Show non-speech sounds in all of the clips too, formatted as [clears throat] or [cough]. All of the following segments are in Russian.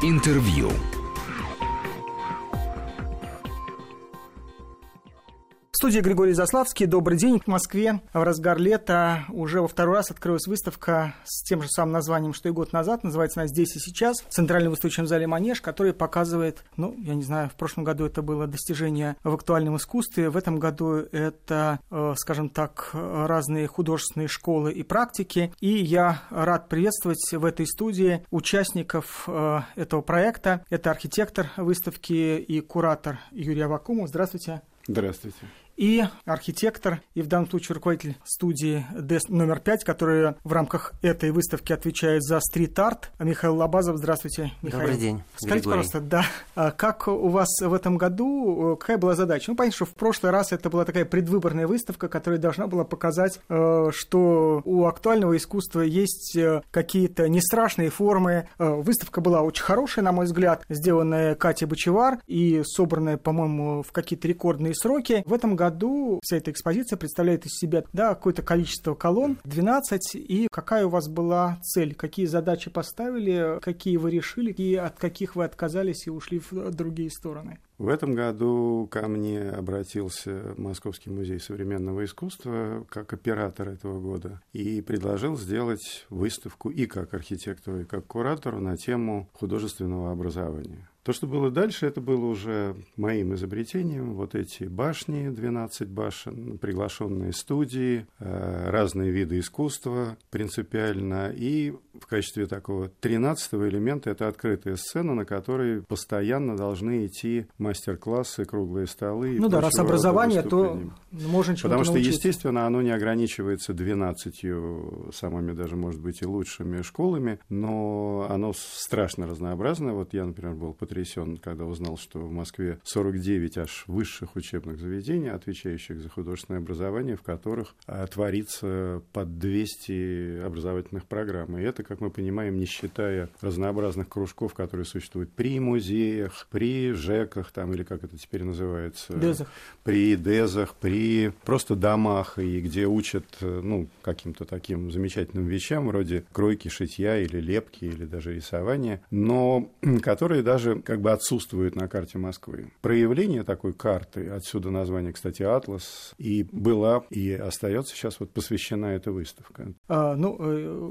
Интервью. Студии Григорий Заславский. Добрый день. В Москве в разгар лета уже во второй раз открылась выставка с тем же самым названием, что и год назад. Называется она «Здесь и сейчас» в Центральном выставочном зале «Манеж», который показывает, ну, я не знаю, в прошлом году это было достижение в актуальном искусстве, в этом году это, э, скажем так, разные художественные школы и практики. И я рад приветствовать в этой студии участников э, этого проекта. Это архитектор выставки и куратор Юрий Авакумов. Здравствуйте. Здравствуйте и архитектор, и в данном случае руководитель студии ДЭС номер 5, которая в рамках этой выставки отвечает за стрит-арт. Михаил Лобазов, здравствуйте, Михаил. Добрый день, Скажите, Григорий. пожалуйста, да, а как у вас в этом году, какая была задача? Ну, понятно, что в прошлый раз это была такая предвыборная выставка, которая должна была показать, э, что у актуального искусства есть э, какие-то не страшные формы. Э, выставка была очень хорошая, на мой взгляд, сделанная Катей Бочевар и собранная, по-моему, в какие-то рекордные сроки. В этом году году вся эта экспозиция представляет из себя да, какое-то количество колонн, 12, и какая у вас была цель, какие задачи поставили, какие вы решили, и от каких вы отказались и ушли в другие стороны? В этом году ко мне обратился Московский музей современного искусства как оператор этого года и предложил сделать выставку и как архитектору, и как куратору на тему художественного образования. То, что было дальше, это было уже моим изобретением. Вот эти башни, 12 башен, приглашенные студии, э, разные виды искусства принципиально. И в качестве такого 13 элемента это открытая сцена, на которой постоянно должны идти мастер-классы, круглые столы. Ну да, раз образование, то можно чего-то Потому что, научиться. естественно, оно не ограничивается 12 самыми даже, может быть, и лучшими школами, но оно страшно разнообразное. Вот я, например, был потрясен, когда узнал, что в Москве 49 аж высших учебных заведений, отвечающих за художественное образование, в которых а, творится под 200 образовательных программ. И это, как мы понимаем, не считая разнообразных кружков, которые существуют при музеях, при ЖЭКах, там, или как это теперь называется? Дезах. При дезах, при просто домах, и где учат ну, каким-то таким замечательным вещам, вроде кройки, шитья или лепки, или даже рисования, но [clears throat] которые даже как бы отсутствуют на карте Москвы. Проявление такой карты, отсюда название, кстати, «Атлас», и была, и остается сейчас вот посвящена эта выставка. А, ну,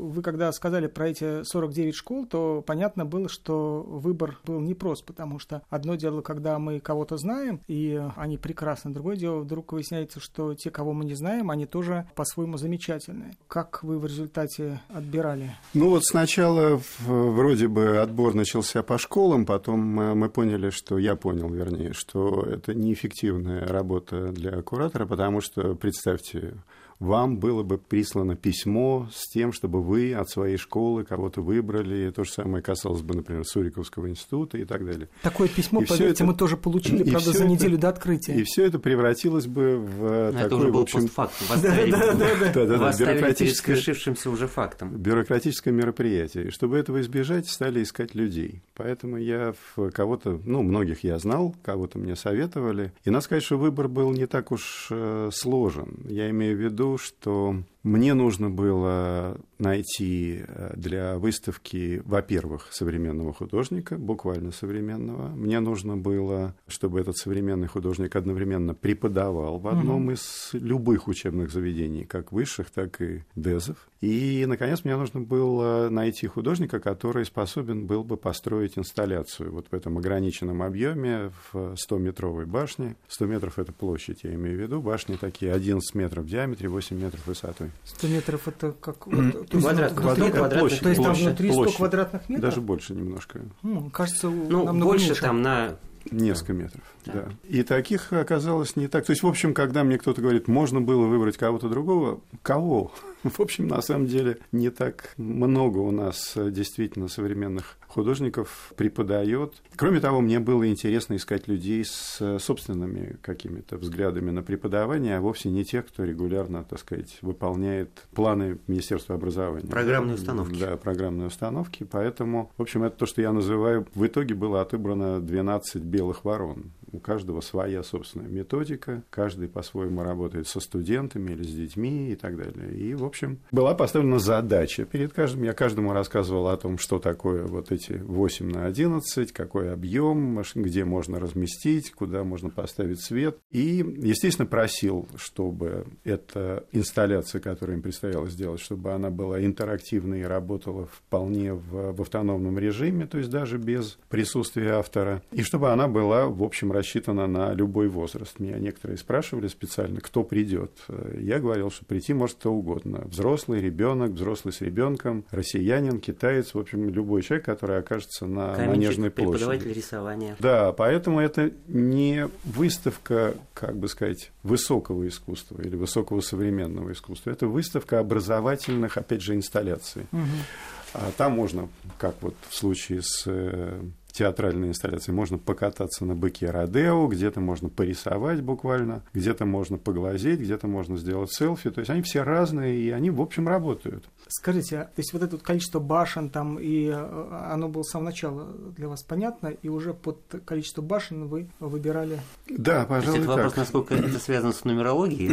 вы когда сказали про эти 49 школ, то понятно было, что выбор был непрост, потому что одно дело, когда мы кого-то знаем, и они прекрасны, другое дело, вдруг выясняется, что те, кого мы не знаем, они тоже по-своему замечательные. Как вы в результате отбирали? Ну вот сначала вроде бы отбор начался по школам, потом мы поняли, что я понял, вернее, что это неэффективная работа для куратора, потому что, представьте, вам было бы прислано письмо с тем, чтобы вы от своей школы кого-то выбрали. То же самое касалось бы, например, Суриковского института и так далее. Такое письмо, и поверьте, это... мы тоже получили, и правда, за неделю это... до открытия. И все это превратилось бы в Но такой, это уже был в общем... постфактум. Вас ставили, бюрократическое... свершившимся уже фактом. Бюрократическое мероприятие. И чтобы этого избежать, стали искать людей. Поэтому я в кого-то, ну, многих я знал, кого-то мне советовали. И надо сказать, что выбор был не так уж э, сложен. Я имею в виду, что мне нужно было найти э, для выставки, во-первых, современного художника, буквально современного. Мне нужно было, чтобы этот современный художник одновременно преподавал в одном mm-hmm. из любых учебных заведений, как высших, так и дезов. И, наконец, мне нужно было найти художника, который способен был бы построить инсталляцию вот в этом ограниченном объеме в 100-метровой башне. 100 метров – это площадь, я имею в виду. Башни такие 11 метров в диаметре, 8 метров высотой. 100 метров – это как… Вот, квадрат, внутри, квадрат, площадь, то есть там площадь, внутри 100 площадь. квадратных метров? Даже больше немножко. Ну, кажется, ну, намного больше меньше. там на Несколько метров, да. да. И таких оказалось не так. То есть, в общем, когда мне кто-то говорит, можно было выбрать кого-то другого, кого? [laughs] В общем, на самом деле, не так много у нас действительно современных художников преподает. Кроме того, мне было интересно искать людей с собственными какими-то взглядами на преподавание, а вовсе не тех, кто регулярно, так сказать, выполняет планы Министерства образования. Программные установки. Да, программные установки. Поэтому, в общем, это то, что я называю, в итоге было отобрано 12 белых ворон. У каждого своя собственная методика, каждый по-своему работает со студентами или с детьми и так далее. И, в общем, была поставлена задача перед каждым. Я каждому рассказывал о том, что такое вот эти 8 на 11, какой объем, где можно разместить, куда можно поставить свет. И, естественно, просил, чтобы эта инсталляция, которую им предстояло сделать, чтобы она была интерактивной и работала вполне в, в автономном режиме, то есть даже без присутствия автора, и чтобы она была, в общем, рассчитана на любой возраст. Меня некоторые спрашивали специально, кто придет. Я говорил, что прийти может кто угодно. Взрослый, ребенок, взрослый с ребенком, россиянин, китаец, в общем, любой человек, который окажется на Каменщик, Манежной площади. преподаватель рисования. Да, поэтому это не выставка, как бы сказать, высокого искусства или высокого современного искусства. Это выставка образовательных, опять же, инсталляций. Мгм. А там можно, как вот в случае с театральной инсталляцией, можно покататься на быке Родео, где-то можно порисовать буквально, где-то можно поглазеть, где-то можно сделать селфи. То есть они все разные, и они, в общем, работают. Скажите, а, то есть вот это вот количество башен там, и э, оно было с самого начала для вас понятно, и уже под количество башен вы выбирали... Да, То есть пожалуй, это вопрос, так. насколько это связано с нумерологией?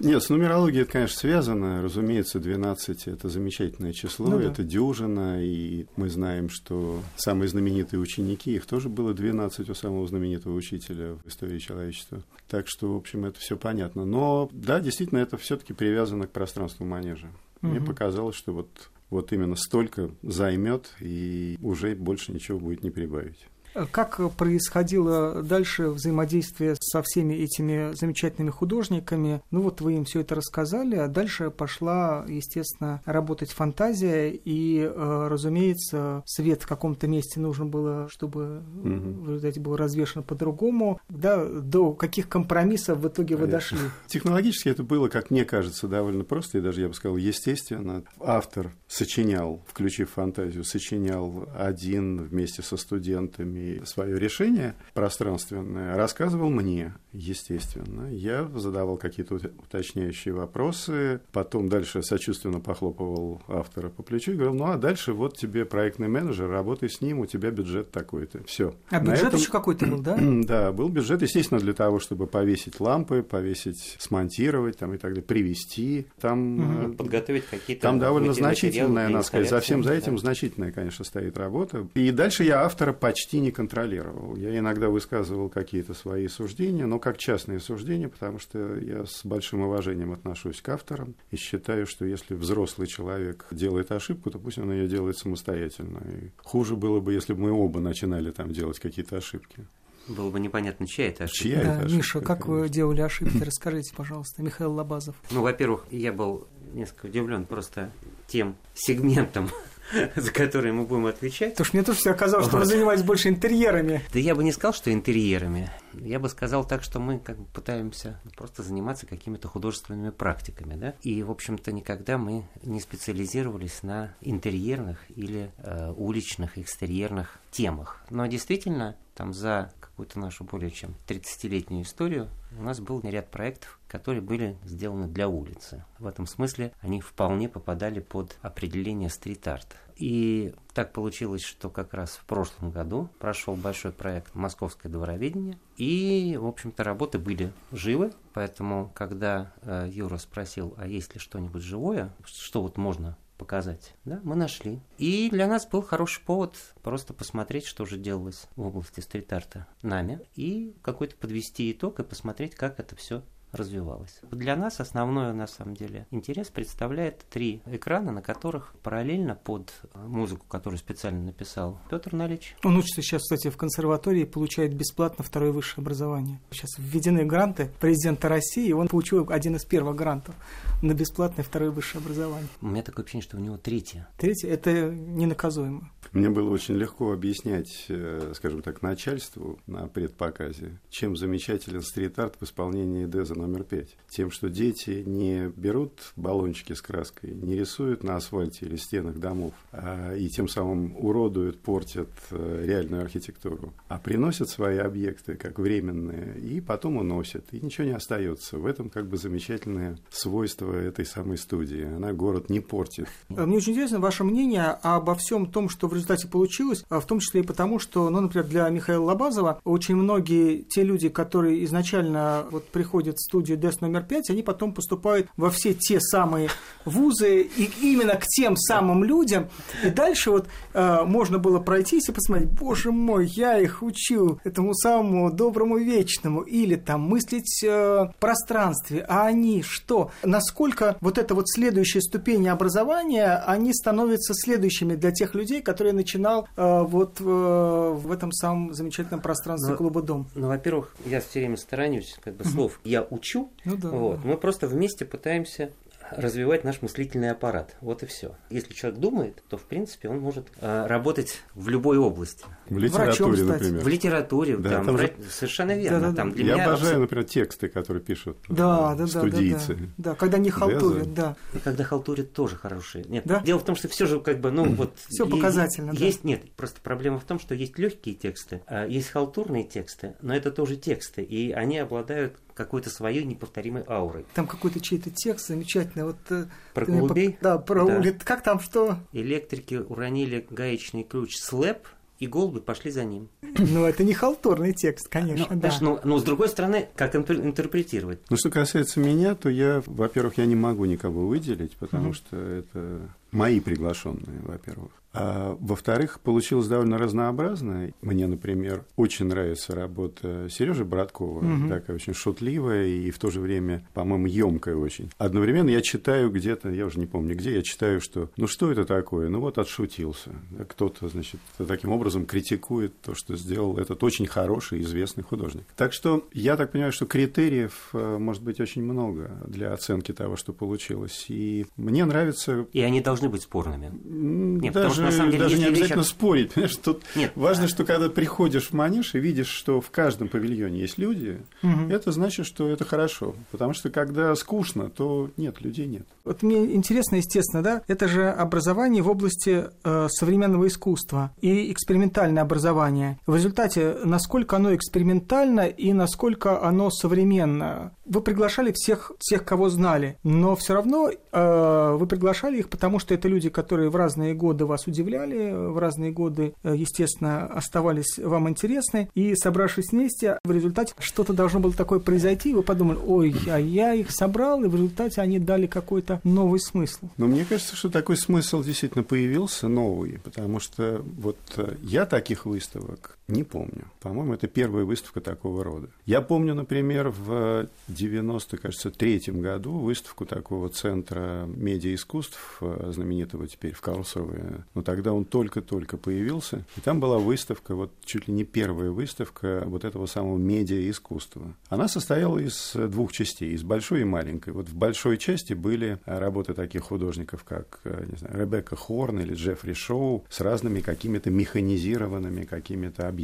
Нет, с нумерологией это, конечно, связано. Разумеется, 12 – это замечательное число, Ну это дюжина, и мы знаем, что самые знаменитые ученики, их тоже было 12 у самого знаменитого учителя в истории человечества. Так что, в общем, это все понятно. Но, да, действительно, это все-таки привязано к пространству манежа. Мне Мгм. показалось, что вот, вот именно столько займет, и уже больше ничего будет не прибавить. Как происходило дальше взаимодействие со всеми этими замечательными художниками? Ну вот вы им все это рассказали, а дальше пошла, естественно, работать фантазия, и, э, разумеется, свет в каком-то месте нужно было, чтобы Мгм. в результате был развешен по-другому. Да, до каких компромиссов в итоге вы Понятно. дошли? Технологически это было, как мне кажется, довольно просто, и даже, я бы сказал, естественно. Автор сочинял, включив фантазию, сочинял один вместе со студентами свое решение пространственное, рассказывал мне, естественно. Я задавал какие-то ут- уточняющие вопросы, потом дальше сочувственно похлопывал автора по плечу и говорил, ну а дальше вот тебе проектный менеджер, работай с ним, у тебя бюджет такой-то. Все. А бюджет еще какой-то был, да? [clears throat] Да, был бюджет, естественно, для того, чтобы повесить лампы, повесить, смонтировать там, и так далее, привести. Там, э, Подготовить какие-то там довольно значительная, надо сказать, за всем за этим да. значительная, конечно, стоит работа. И дальше я автора почти не контролировал. Я иногда высказывал какие-то свои суждения, но как частные суждения, потому что я с большим уважением отношусь к авторам и считаю, что если взрослый человек делает ошибку, то пусть он ее делает самостоятельно. И хуже было бы, если бы мы оба начинали там делать какие-то ошибки. Было бы непонятно, чья это ошибка. Чья Да, это ошибка, Миша, как вы конечно. делали ошибки? [laughs] Расскажите, пожалуйста. Михаил Лобазов. Ну, во-первых, я был несколько удивлен просто тем сегментом, [laughs] за который мы будем отвечать. Потому что мне тоже все оказалось, что вы Вот. занимаетесь больше интерьерами. Да я бы не сказал, что интерьерами. Я бы сказал так, что мы как бы пытаемся просто заниматься какими-то художественными практиками, да. И, в общем-то, никогда мы не специализировались на интерьерных или э, уличных, экстерьерных темах. Но действительно, там за какую-то нашу более чем 30-летнюю историю у нас был ряд проектов, которые были сделаны для улицы. В этом смысле они вполне попадали под определение стрит-арт. И так получилось, что как раз в прошлом году прошел большой проект «Московское двороведение», и, в общем-то, работы были живы, поэтому, когда э, Юра спросил, а есть ли что-нибудь живое, что вот можно показать, да, мы нашли. И для нас был хороший повод просто посмотреть, что же делалось в области стрит-арта нами, и какой-то подвести итог и посмотреть, как это все развивалось. Для нас основной, на самом деле, интерес представляет три экрана, на которых параллельно под музыку, которую специально написал Петр Налич, Он учится сейчас, кстати, в консерватории и получает бесплатно второе высшее образование. Сейчас введены гранты президента России, и он получил один из первых грантов на бесплатное второе высшее образование. у меня такое ощущение, что у него третье. Третье – это ненаказуемо. Мне было очень легко объяснять, э, скажем так, начальству на предпоказе, чем замечателен стрит-арт в исполнении Деза номер пять. Тем, что дети не берут баллончики с краской, не рисуют на асфальте или стенах домов, а, и тем самым уродуют, портят э, реальную архитектуру, а приносят свои объекты как временные и потом уносят, и ничего не остается. В этом как бы замечательное свойство этой самой студии. Она город не портит. Мне очень интересно ваше мнение обо всем том, что в результате получилось, а в том числе и потому, что, ну, например, для Михаила Лобазова очень многие те люди, которые изначально вот приходят студию ДЭС номер 5, они потом поступают во все те самые вузы и именно к тем самым людям. И дальше вот э, можно было пройтись и посмотреть, боже мой, я их учил этому самому доброму вечному, или там мыслить э, в пространстве, а они что? Насколько вот эта вот следующая ступень образования, они становятся следующими для тех людей, которые начинал э, вот э, в этом самом замечательном пространстве Ну, клуба «Дом». Ну, во-первых, я все время сторонюсь как бы слов «я учу». Ну да. Вот. Мы просто вместе пытаемся развивать наш мыслительный аппарат. Вот и все. Если человек думает, то, в принципе, он может э, работать в любой области. В Врачом литературе, стать. например. В литературе, Да, там, там же- совершенно верно. Да-да-да. Там для Я меня обожаю, абсо- например, тексты, которые пишут э, Да, да, да, да, студийцы. да, да, когда не халтурят, Деза. да. И когда халтурит, тоже хорошие. Нет, Да? дело в том, что все же как бы, ну вот... Всё е- показательно, да. Есть, нет, просто проблема в том, что есть легкие тексты, а есть халтурные тексты, но это тоже тексты, и они обладают какой-то своей неповторимой аурой. Там какой-то чей-то текст замечательный. Вот, э, Про голубей? пок- Да, про Да. улит. Как там что? Электрики уронили гаечный ключ слэп, и голуби пошли за ним. Ну, это не халтурный текст, конечно, ну, да. знаешь, ну, ну, с другой стороны, как интер- интерпретировать? Ну, что касается меня, то я, во-первых, я не могу никого выделить, потому что это мои приглашенные, во-первых. А во-вторых, получилось довольно разнообразно. Мне, например, очень нравится работа Сережи Браткова, Мгм. такая очень шутливая и в то же время, по-моему, емкая очень. Одновременно я читаю где-то, я уже не помню где, я читаю, что ну что это такое? Ну вот отшутился. Да, Кто-то, значит, таким образом критикует то, что сделал этот очень хороший, известный художник. Так что я так понимаю, что критериев э, может быть очень много для оценки того, что получилось. И мне нравится И они должны быть спорными. Нет, потому даже, что, на самом деле, даже не обязательно о- спорить. [laughs] Понимаешь, тут Нет. важно, что когда приходишь в манеж и видишь, что в каждом павильоне есть люди, Мгм. это значит, что это хорошо. Потому что когда скучно, то нет, людей нет. Вот мне интересно, естественно, да, это же образование в области э, современного искусства и экспериментальное образование. В результате, насколько оно экспериментально и насколько оно современно. Вы приглашали всех, всех кого знали, но все равно э, вы приглашали их, потому что это люди, которые в разные годы вас удивляли, в разные годы, э, естественно, оставались вам интересны, и собравшись вместе, в результате что-то должно было такое произойти, и вы подумали, ой, а я их собрал, и в результате они дали какой-то новый смысл. Но мне кажется, что такой смысл действительно появился новый, потому что вот э, я таких выставок не помню. По-моему, это первая выставка такого рода. Я помню, например, в 90, кажется, третьем году выставку такого центра медиаискусств, э, знаменитого теперь в Карлсове. Но тогда он только-только появился. И там была выставка, вот чуть ли не первая выставка вот этого самого медиаискусства. Она состояла из двух частей, из большой и маленькой. Вот в большой части были работы таких художников, как, э, не знаю, Ребекка Хорн или Джеффри Шоу с разными какими-то механизированными какими-то объектами.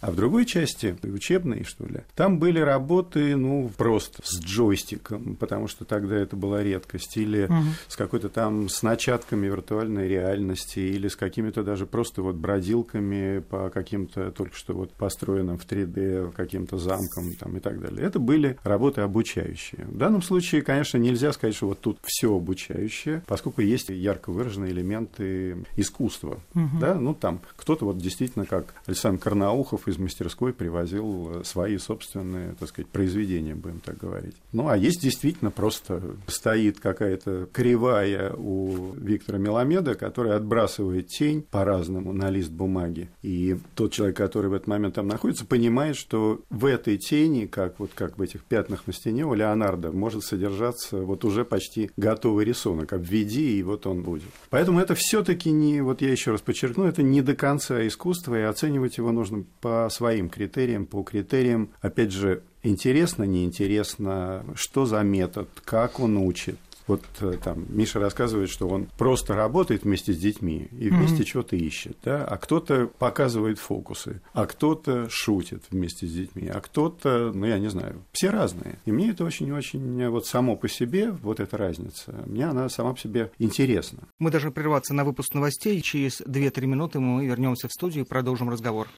А в другой части, учебной, что ли, там были работы, ну, просто с джойстиком, потому что тогда это была редкость, или Мгм. с какой-то там, с начатками виртуальной реальности, или с какими-то даже просто вот бродилками по каким-то только что вот построенным в 3D каким-то замкам там и так далее. Это были работы обучающие. В данном случае, конечно, нельзя сказать, что вот тут все обучающее, поскольку есть ярко выраженные элементы искусства. Мгм. Да, ну там кто-то вот действительно, как Александр Карнаухов из мастерской привозил э, свои собственные, так сказать, произведения, будем так говорить. Ну, а есть действительно просто стоит какая-то кривая у Виктора Меламеда, которая отбрасывает тень по-разному на лист бумаги. И тот человек, который в этот момент там находится, понимает, что в этой тени, как вот как в этих пятнах на стене у Леонардо, может содержаться вот уже почти готовый рисунок. Обведи, и вот он будет. Поэтому это все-таки не, вот я еще раз подчеркну, это не до конца искусство, и оценивать его нужно по своим критериям, по критериям, опять же, интересно, неинтересно, что за метод, как он учит. Вот э, там Миша рассказывает, что он просто работает вместе с детьми и вместе что-то ищет, да, а кто-то показывает фокусы, а кто-то шутит вместе с детьми, а кто-то, ну я не знаю, все разные. И мне это очень-очень вот само по себе, вот эта разница, мне она сама по себе интересна. Мы должны прерваться на выпуск новостей. Через 2-3 минуты мы вернемся в студию и продолжим разговор.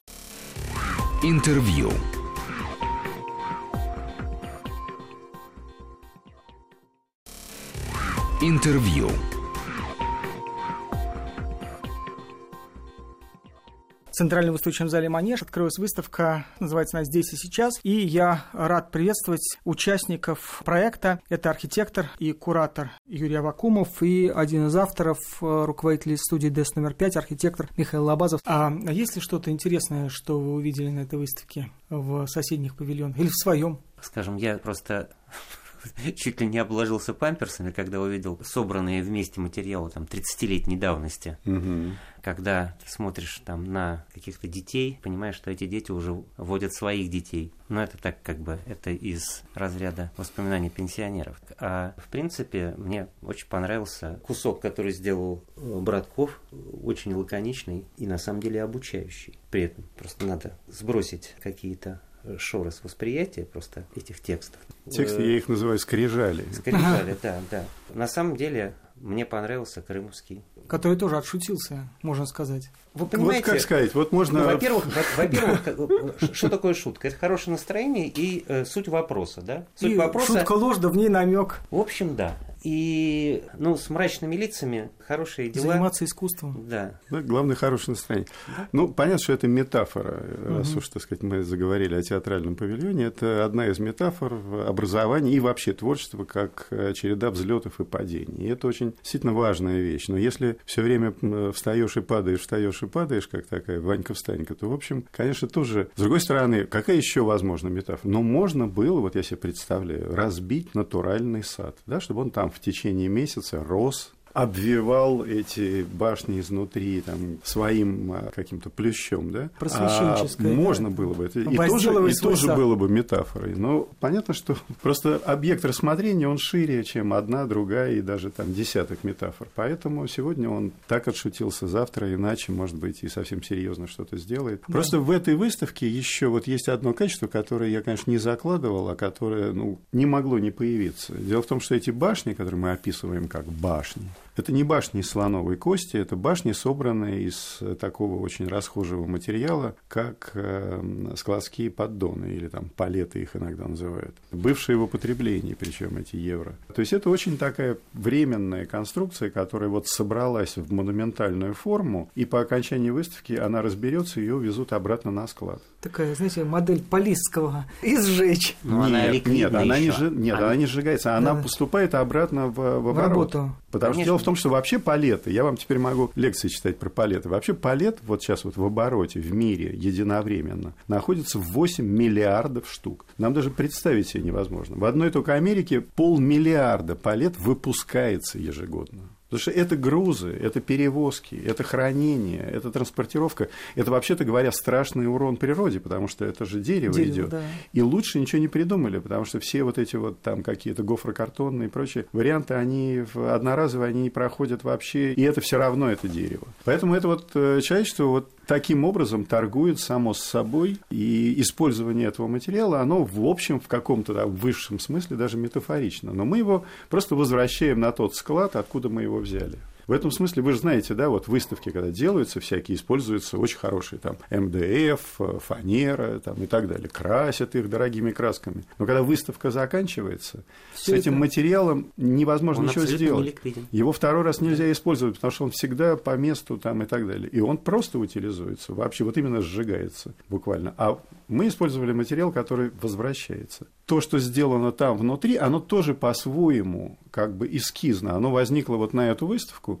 Интервью. Интервью. Центральном выставочном зале «Манеж» открылась выставка, называется она «Здесь и сейчас». И я рад приветствовать участников проекта. Это архитектор и куратор Юрий Авакумов и один из авторов, э, руководитель студии ДЭС номер 5, архитектор Михаил Лобазов. А есть ли что-то интересное, что вы увидели на этой выставке в соседних павильонах или в своем? Скажем, я просто [laughs] чуть ли не обложился памперсами, когда увидел собранные вместе материалы там 30-летней давности. Угу. Когда ты смотришь там на каких-то детей, понимаешь, что эти дети уже водят своих детей. Но это так как бы, это из разряда воспоминаний пенсионеров. А в принципе, мне очень понравился кусок, который сделал э, Братков, очень лаконичный и на самом деле обучающий. При этом просто надо сбросить какие-то шорос восприятия просто этих текстов. Тексты, я их называю скрижали. Скрижали, да, да. На самом деле, мне понравился Крымский. Который тоже отшутился, можно сказать. Вы понимаете, вот как сказать, вот можно... Ну, во-первых, во-первых, что такое шутка? Это хорошее настроение и э, суть вопроса, да? Суть и вопроса... шутка ложь, да в ней намек. В общем, да. И, ну, с мрачными лицами хорошие дела. Заниматься искусством. Да. да главное, хорошее настроение. Да? Ну, понятно, что это метафора. Угу. Раз уж, так сказать, мы заговорили о театральном павильоне, это одна из метафор образования и вообще творчества, как э, череда взлетов и падений. И это очень действительно важная вещь. Но если все время встаешь и падаешь, встаешь и падаешь, как такая Ванька-встанька, то, в общем, конечно, тоже... С другой стороны, какая еще возможна метафора? Но можно было, вот я себе представляю, разбить натуральный сад, да, чтобы он там в течение месяца рос обвивал эти башни изнутри там, своим а, каким-то плющом, да? Просвещенческое. А можно да? было бы. Это и тоже, и тоже было бы метафорой. Но понятно, что просто объект рассмотрения, он шире, чем одна, другая и даже там десяток метафор. Поэтому сегодня он так отшутился, завтра иначе, может быть, и совсем серьезно что-то сделает. Да. Просто в этой выставке еще вот есть одно качество, которое я, конечно, не закладывал, а которое ну, не могло не появиться. Дело в том, что эти башни, которые мы описываем как башни, это не башни из слоновой кости, это башни, собранные из такого очень расхожего материала, как э, складские поддоны, или там палеты их иногда называют. Бывшие в употреблении, причем эти евро. То есть это очень такая временная конструкция, которая вот собралась в монументальную форму, и по окончании выставки она разберется, ее увезут обратно на склад. Такая, знаете, модель Полисского. [laughs] Изжечь. Но нет, она нет, она не, нет она... она не сжигается, она да. поступает обратно в, в, в работу. Потому Конечно. что дело в том, что вообще палеты, я вам теперь могу лекции читать про палеты, вообще палет вот сейчас вот в обороте в мире единовременно находится 8 миллиардов штук. Нам даже представить себе невозможно. В одной только Америке полмиллиарда палет выпускается ежегодно. Потому что это грузы, это перевозки, это хранение, это транспортировка. Это, вообще-то говоря, страшный урон природе, потому что это же дерево, дерево идет. Да. И лучше ничего не придумали, потому что все вот эти вот там какие-то гофрокартонные и прочие варианты, они одноразовые, они не проходят вообще, и это все равно это дерево. Поэтому это вот э, человечество вот таким образом торгует само с собой, и использование этого материала, оно в общем, в каком-то да, высшем смысле даже метафорично. Но мы его просто возвращаем на тот склад, откуда мы его взяли. В этом смысле вы же знаете, да, вот выставки, когда делаются всякие, используются очень хорошие там МДФ, фанера там, и так далее, красят их дорогими красками. Но когда выставка заканчивается, Всё с этим материалом невозможно он ничего сделать. Его второй раз нельзя использовать, потому что он всегда по месту там и так далее. И он просто утилизуется, вообще вот именно сжигается буквально. А мы использовали материал, который возвращается. То, что сделано там внутри, оно тоже по-своему как бы эскизно. Оно возникло вот на эту выставку,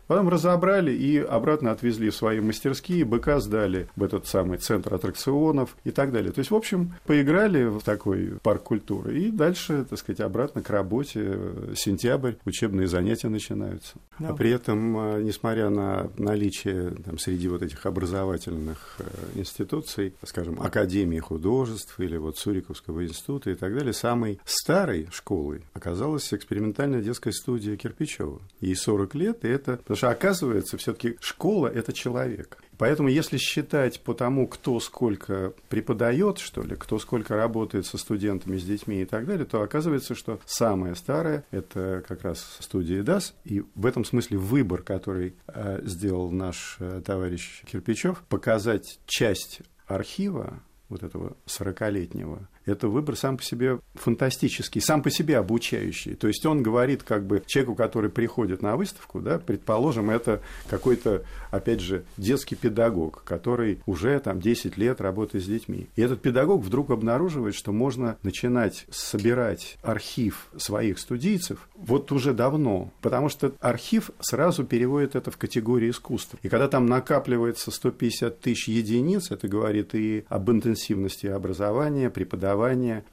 потом разобрали и обратно отвезли в свои мастерские, БК сдали в этот самый центр аттракционов и так далее. То есть, в общем, поиграли в такой парк культуры и дальше, так сказать, обратно к работе. Сентябрь, учебные занятия начинаются. Да. А при этом, э, несмотря на наличие там, среди вот этих образовательных э, институций, скажем, Академии художеств или вот Суриковского института и так далее, самой старой школой оказалась экспериментальная детская студия Кирпичева. Ей 40 лет, и это... Потому что, оказывается, все таки школа – это человек. Поэтому, если считать по тому, кто сколько преподает, что ли, кто сколько работает со студентами, с детьми и так далее, то оказывается, что самое старое – это как раз студия ДАС. И в этом смысле выбор, который э, сделал наш э, товарищ Кирпичев, показать часть архива вот этого 40-летнего, это выбор сам по себе фантастический, сам по себе обучающий. То есть он говорит как бы человеку, который приходит на выставку, да, предположим, это какой-то, опять же, детский педагог, который уже там 10 лет работает с детьми. И этот педагог вдруг обнаруживает, что можно начинать собирать архив своих студийцев вот уже давно, потому что архив сразу переводит это в категорию искусства. И когда там накапливается 150 тысяч единиц, это говорит и об интенсивности образования, преподавания,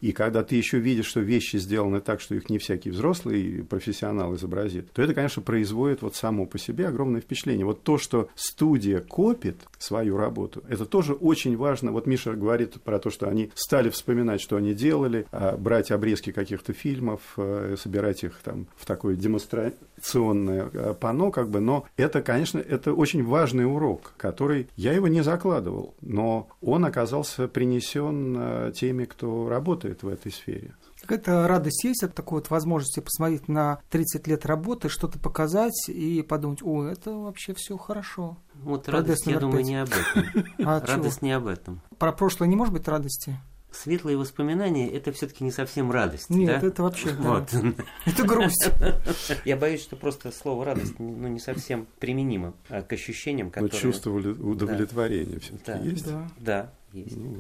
и когда ты еще видишь, что вещи сделаны так, что их не всякий взрослый профессионал изобразит, то это, конечно, производит вот само по себе огромное впечатление. Вот то, что студия копит свою работу, это тоже очень важно. Вот Миша говорит про то, что они стали вспоминать, что они делали, а брать обрезки каких-то фильмов, э, собирать их там в такое демонстрационное э, панно, как бы, но это, конечно, это очень важный урок, который я его не закладывал, но он оказался принесен э, теми, кто работает в этой сфере. Какая-то радость есть от такой вот возможности посмотреть на 30 лет работы, что-то показать и подумать, о, это вообще все хорошо. Вот радость, я думаю, не об этом. [laughs] А радость не об этом. Про прошлое не может быть радости? светлые воспоминания это все-таки не совсем радость. Нет, да? это вообще вот. да. [laughs] Это грусть. [laughs] Я боюсь, что просто слово радость ну, не совсем применимо а к ощущениям, которые. Но чувство удовлетворения да. все-таки да. есть. Да, да есть. Ну,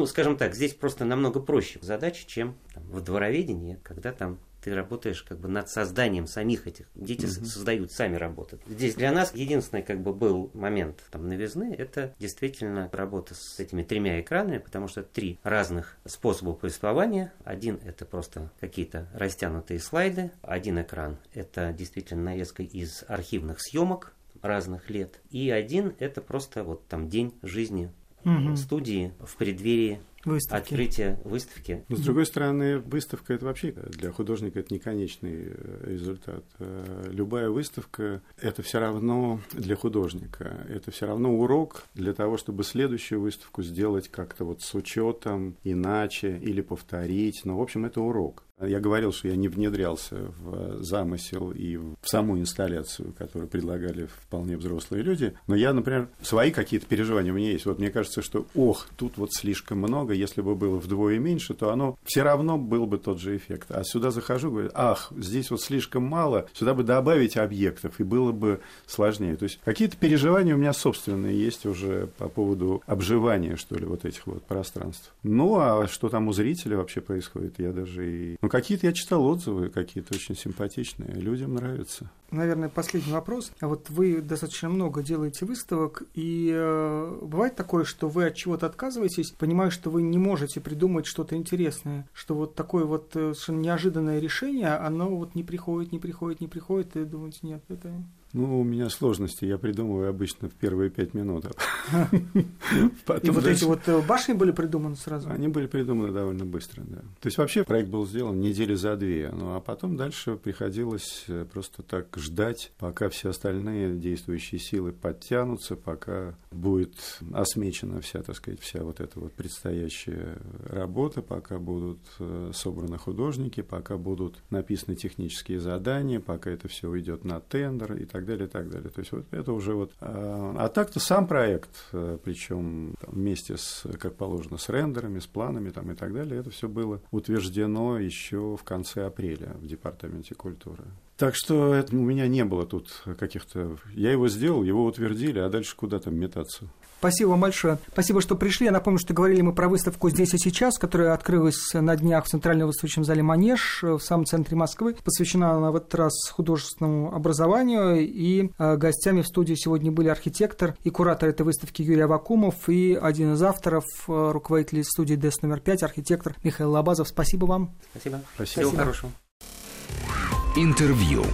ну, скажем так, здесь просто намного проще задача, чем там, в двороведении, когда там ты работаешь как бы над созданием самих этих. Дети угу. создают сами работы. Здесь для нас единственный как бы был момент там новизны, это действительно работа с этими тремя экранами, потому что три разных способа повествования. Один это просто какие-то растянутые слайды, один экран это действительно нарезка из архивных съемок разных лет, и один это просто вот там день жизни угу. студии в преддверии выставки. открытия выставки. Но с другой стороны, выставка это вообще для художника это не конечный э, результат. Э, любая выставка это все равно для художника, это все равно урок для того, чтобы следующую выставку сделать как-то вот с учетом иначе или повторить. Но в общем это урок. Я говорил, что я не внедрялся в замысел и в саму инсталляцию, которую предлагали вполне взрослые люди. Но я, например, свои какие-то переживания у меня есть. Вот мне кажется, что, ох, тут вот слишком много. Если бы было вдвое меньше, то оно все равно был бы тот же эффект. А сюда захожу, говорю, ах, здесь вот слишком мало, сюда бы добавить объектов, и было бы сложнее. То есть какие-то переживания у меня собственные есть уже по поводу обживания, что ли, вот этих вот пространств. Ну, а что там у зрителя вообще происходит, я даже и... Ну, какие-то я читал отзывы, какие-то очень симпатичные, людям нравится. Наверное, последний вопрос. А вот вы достаточно много делаете выставок, и э, бывает такое, что вы от чего-то отказываетесь, понимая, что вы не можете придумать что-то интересное, что вот такое вот э, совершенно неожиданное решение, оно вот не приходит, не приходит, не приходит, и думаете, нет, это ну, у меня сложности, я придумываю обычно в первые пять минут. И [laughs] вот эти вот э, башни были придуманы сразу? Они были придуманы довольно быстро, да. То есть вообще проект был сделан недели за две, ну а потом дальше приходилось э, просто так ждать, пока все остальные действующие силы подтянутся, пока будет осмечена вся, так сказать, вся вот эта вот предстоящая работа, пока будут э, собраны художники, пока будут написаны технические задания, пока это все уйдет на тендер и так так далее, и так далее. То есть вот это уже вот... А, а так-то сам проект, э, причем вместе с, как положено, с рендерами, с планами там, и так далее, это все было утверждено еще в конце апреля в Департаменте культуры. Так что это, у меня не было тут каких-то... Я его сделал, его утвердили, а дальше куда там метаться? Спасибо вам большое. Спасибо, что пришли. Я напомню, что говорили мы про выставку «Здесь и сейчас», которая открылась на днях в Центральном выставочном зале «Манеж» в самом центре Москвы. Посвящена она в этот раз художественному образованию. И э, гостями в студии сегодня были архитектор и куратор этой выставки Юрий Авакумов и один из авторов, э, руководитель студии ДЭС номер 5, архитектор Михаил Лобазов. Спасибо вам. Спасибо. Спасибо. Всего хорошего. Интервью.